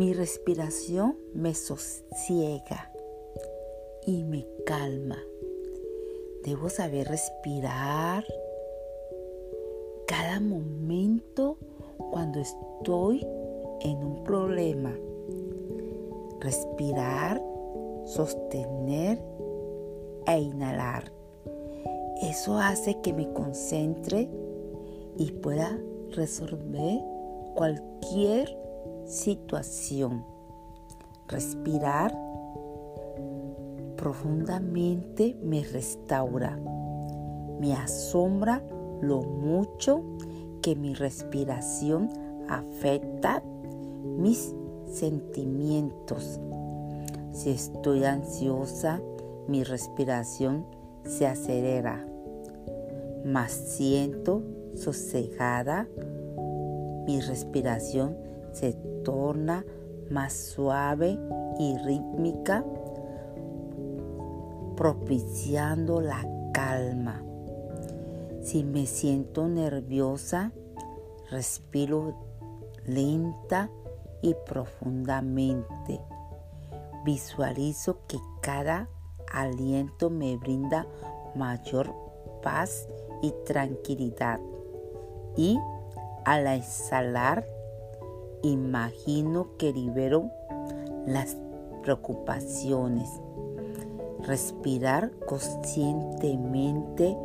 Mi respiración me sosiega y me calma. Debo saber respirar cada momento cuando estoy en un problema. Respirar, sostener e inhalar. Eso hace que me concentre y pueda resolver cualquier situación. Respirar profundamente me restaura. Me asombra lo mucho que mi respiración afecta mis sentimientos. Si estoy ansiosa, mi respiración se acelera, más siento sosegada, mi respiración se torna más suave y rítmica, propiciando la calma. Si me siento nerviosa, respiro lenta y profundamente. Visualizo que cada aliento me brinda mayor paz y tranquilidad. Y al exhalar, imagino que libero las preocupaciones. Respirar conscientemente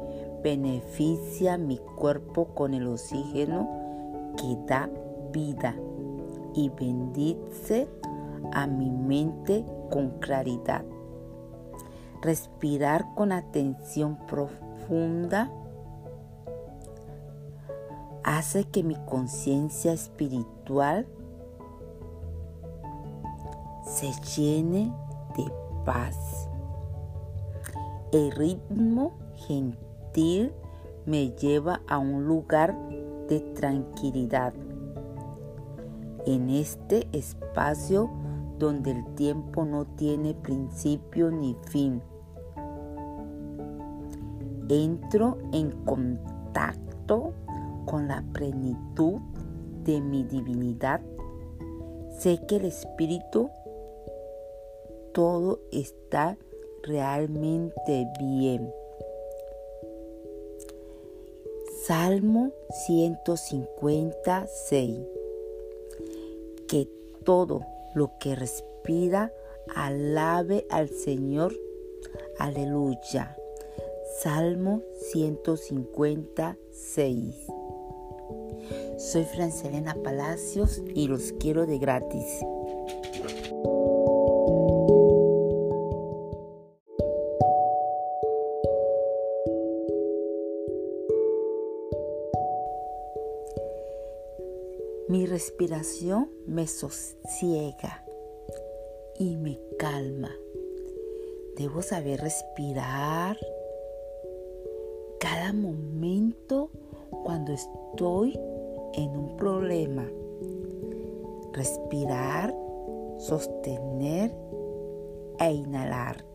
beneficia mi cuerpo con el oxígeno que da vida y bendice a mi mente con claridad. Respirar con atención profunda hace que mi conciencia espiritual se llene de paz. El ritmo gentil me lleva a un lugar de tranquilidad. En este espacio donde el tiempo no tiene principio ni fin. Entro en contacto con la plenitud de mi divinidad. Sé que el Espíritu todo está realmente bien. Salmo 156. Que todo lo que respira alabe al Señor. Aleluya. Salmo 156. Soy Francelena Palacios y los quiero de gratis. Mi respiración me sosiega y me calma. Debo saber respirar cada momento cuando estoy en un problema. Respirar, sostener e inhalar.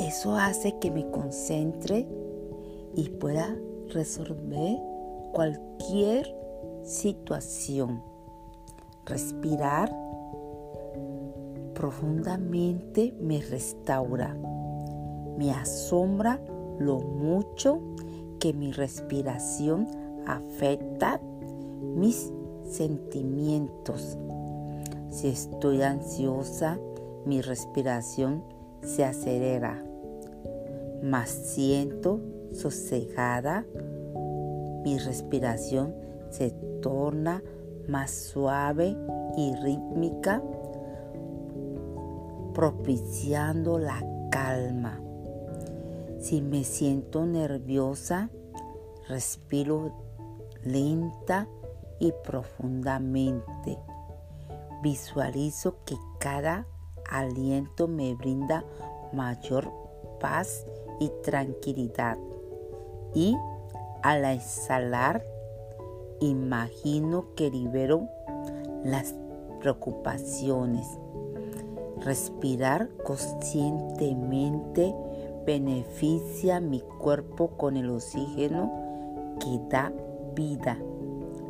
Eso hace que me concentre y pueda resolver cualquier situación. Respirar profundamente me restaura. Me asombra lo mucho que mi respiración afecta mis sentimientos. Si estoy ansiosa, mi respiración se acelera. Más siento sosegada, mi respiración se torna más suave y rítmica, propiciando la calma. Si me siento nerviosa, respiro lenta y profundamente. Visualizo que cada aliento me brinda mayor paz y tranquilidad. Y al exhalar, imagino que libero las preocupaciones. Respirar conscientemente beneficia mi cuerpo con el oxígeno que da vida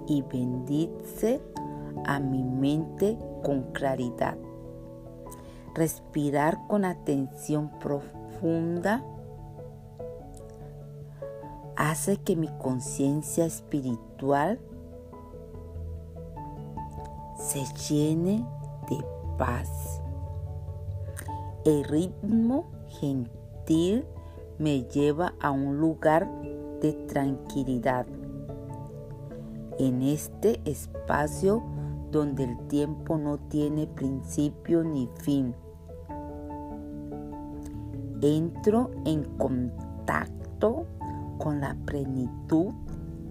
y bendice a mi mente con claridad. Respirar con atención profunda hace que mi conciencia espiritual se llene de paz. El ritmo gentil me lleva a un lugar de tranquilidad. En este espacio donde el tiempo no tiene principio ni fin. Entro en contacto con la plenitud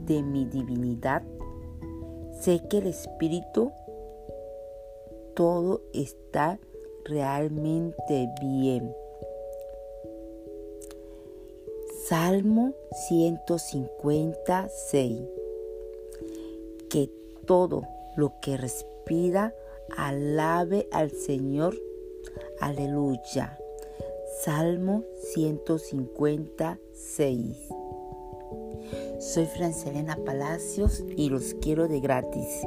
de mi divinidad. Sé que el Espíritu todo está realmente bien. Salmo 156. Que todo lo que respira alabe al Señor. Aleluya. Salmo 156. Soy Francelena Palacios y los quiero de gratis.